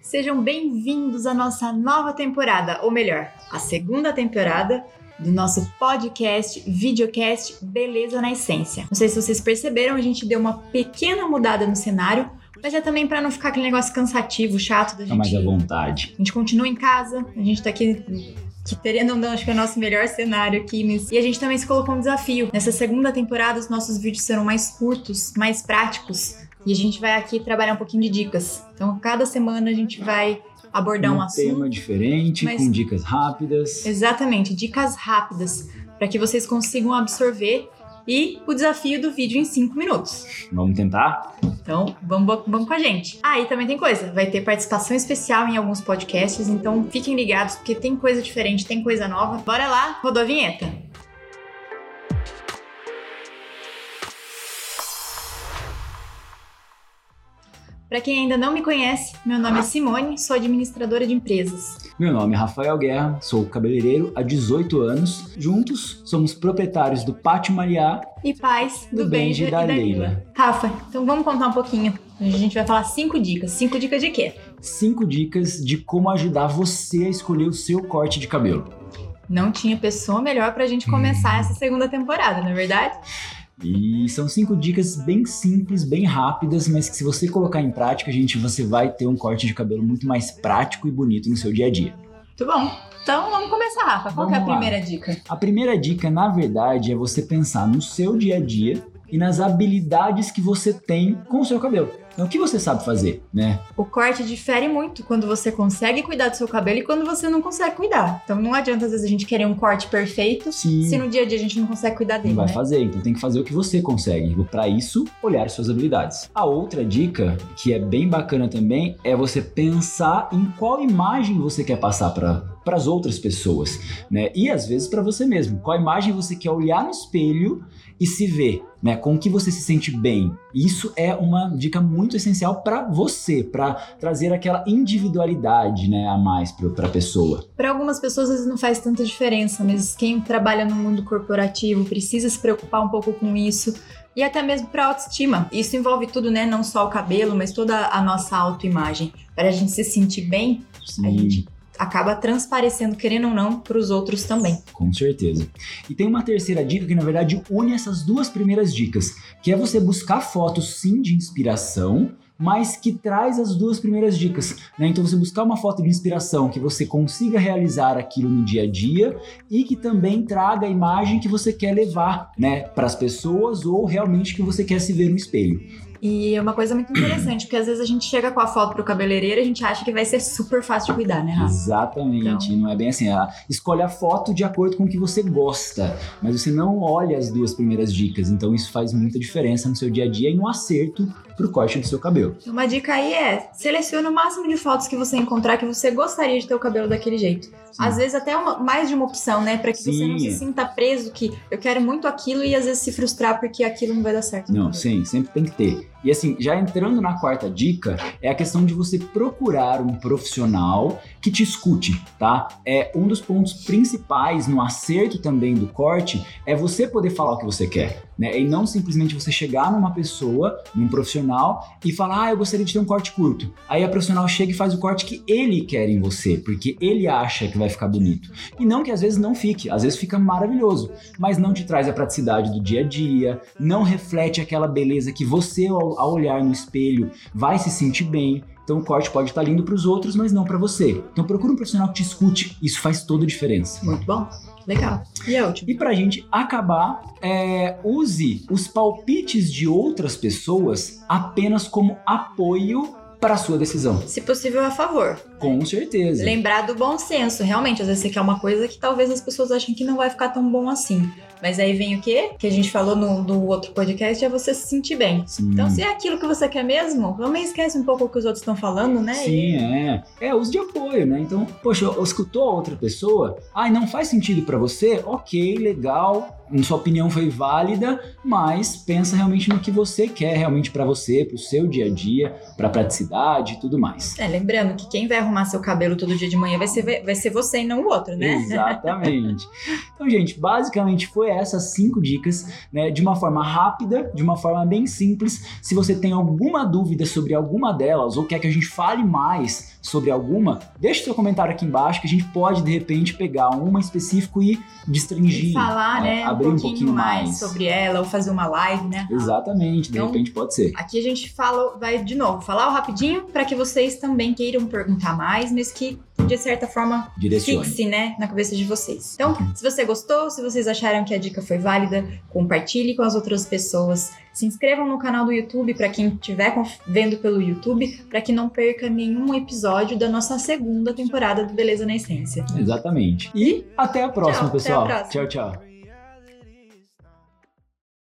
Sejam bem-vindos à nossa nova temporada, ou melhor, a segunda temporada do nosso podcast, videocast Beleza na Essência. Não sei se vocês perceberam, a gente deu uma pequena mudada no cenário, mas é também para não ficar aquele negócio cansativo, chato da gente. Fica mais à vontade. A gente continua em casa, a gente tá aqui que querendo ou não, acho que é o nosso melhor cenário aqui. Mas... E a gente também se colocou um desafio. Nessa segunda temporada, os nossos vídeos serão mais curtos, mais práticos. E a gente vai aqui trabalhar um pouquinho de dicas. Então, cada semana a gente vai abordar um, um assunto. tema diferente, mas- com dicas rápidas. Exatamente, dicas rápidas para que vocês consigam absorver e o desafio do vídeo em 5 minutos. Vamos tentar? Então, vamos, vamos com a gente. Ah, e também tem coisa, vai ter participação especial em alguns podcasts, então fiquem ligados porque tem coisa diferente, tem coisa nova. Bora lá, rodou a vinheta. Para quem ainda não me conhece, meu nome é Simone, sou administradora de empresas. Meu nome é Rafael Guerra, sou cabeleireiro há 18 anos. Juntos, somos proprietários do Pátio Mariá. e pais do, Do Benji e e da, da Leila. Leila. Rafa, então vamos contar um pouquinho. A gente vai falar cinco dicas. Cinco dicas de quê? Cinco dicas de como ajudar você a escolher o seu corte de cabelo. Não tinha pessoa melhor pra gente começar essa segunda temporada, não é verdade? E são cinco dicas bem simples, bem rápidas, mas que se você colocar em prática, gente, você vai ter um corte de cabelo muito mais prático e bonito no seu dia a dia. Muito bom. Então vamos começar, Rafa. Qual que é a Vamos lá. primeira dica? A primeira dica, na verdade, é você pensar no seu dia a dia e nas habilidades que você tem com o seu cabelo. Então, o que você sabe fazer, né? O corte difere muito quando você consegue cuidar do seu cabelo e quando você não consegue cuidar. Então não adianta às vezes a gente querer um corte perfeito Sim. se no dia a dia a gente não consegue cuidar dele, Não vai né? fazer, então tem que fazer o que você consegue. Para isso, olhar suas habilidades. A outra dica, que é bem bacana também, é você pensar em qual imagem você quer passar para para as outras pessoas, né? E às vezes para você mesmo. Qual imagem você quer olhar no espelho e se ver, né? Com que você se sente bem. Isso é uma dica muito essencial para você, para trazer aquela individualidade, né, a mais para a pessoa. Para algumas pessoas às vezes não faz tanta diferença, mas quem trabalha no mundo corporativo precisa se preocupar um pouco com isso e até mesmo para autoestima. Isso envolve tudo, né? Não só o cabelo, mas toda a nossa autoimagem. Para a gente se sentir bem, a Sim. gente acaba transparecendo, querendo ou não, para os outros também. Com certeza. E tem uma terceira dica que, na verdade, une essas duas primeiras dicas, que é você buscar fotos, sim, de inspiração, mas que traz as duas primeiras dicas. Né? Então, você buscar uma foto de inspiração que você consiga realizar aquilo no dia a dia e que também traga a imagem que você quer levar né, para as pessoas ou realmente que você quer se ver no espelho. E é uma coisa muito interessante, porque às vezes a gente chega com a foto pro cabeleireiro e a gente acha que vai ser super fácil de cuidar, né, Rafa? Exatamente, não é bem assim. ah, Escolhe a foto de acordo com o que você gosta, mas você não olha as duas primeiras dicas, então isso faz muita diferença no seu dia a dia e no acerto pro corte do seu cabelo. Uma dica aí é selecione o máximo de fotos que você encontrar que você gostaria de ter o cabelo daquele jeito. Às vezes até uma- mais de uma opção, né? Pra que você não se Sim. sinta preso que eu quero muito aquilo e às vezes se frustrar porque aquilo não vai dar certo. Não, sim, sempre tem que ter. E assim, já entrando na quarta dica, é a questão de você procurar um profissional que te escute, tá? É um dos pontos principais no acerto também do corte é você poder falar o que você quer, né? E não simplesmente você chegar numa pessoa, num profissional e falar: "Ah, eu gostaria de ter um corte curto". Aí a profissional chega e faz o corte que ele quer em você, porque ele acha que vai ficar bonito. E não que às vezes não fique, às vezes fica maravilhoso, mas não te traz a praticidade do dia a dia, não reflete aquela beleza que você, ao, olhar no espelho, vai se sentir bem. Então o corte pode estar lindo para os outros, mas não para você. Então procura um profissional que te escute, isso faz toda a diferença. Muito bom. Legal. E a última? E pra gente acabar, é, use os palpites de outras pessoas apenas como apoio para sua decisão. Se possível, a favor. Com certeza. Lembrar do bom senso. Realmente, às vezes você quer uma coisa que talvez as pessoas achem que não vai ficar tão bom assim. Mas aí vem o quê? Que a gente falou no, no outro podcast, é você se sentir bem. Sim. Então, se é aquilo que você quer mesmo, também esquece um pouco o que os outros estão falando, né? Sim, é. É uso de apoio, né? Então, poxa, escutou a outra pessoa, ai, não faz sentido pra você? Ok, legal, sua opinião foi válida, mas pensa realmente no que você quer realmente pra você, pro seu dia a dia, pra praticidade e tudo mais. É, lembrando que quem vai arrumar seu cabelo todo dia de manhã vai ser, vai ser você e não o outro, né? Exatamente. Então, gente, basicamente foi essas cinco dicas, né? De uma forma rápida, de uma forma bem simples. Se você tem alguma dúvida sobre alguma delas ou quer que a gente fale mais sobre alguma, deixe seu comentário aqui embaixo que a gente pode, de repente, pegar uma específico e destringir. Falar, é, né, abrir um um pouquinho, pouquinho mais, mais. sobre ela, ou fazer uma live, né? Exatamente, de Então, repente pode ser. Aqui a gente fala, vai de novo, falar rapidinho para que vocês também queiram perguntar mais, mas que de certa forma Direcione. fixe, né, na cabeça de vocês. Então, se você gostou, se vocês acharam que a dica foi válida, compartilhe com as outras pessoas. Se inscrevam no canal do YouTube para quem estiver vendo pelo YouTube, para que não perca nenhum episódio da nossa segunda temporada do Beleza na Essência. Exatamente. E até a próxima, Tchau, até a pessoal. próxima. Tchau, tchau.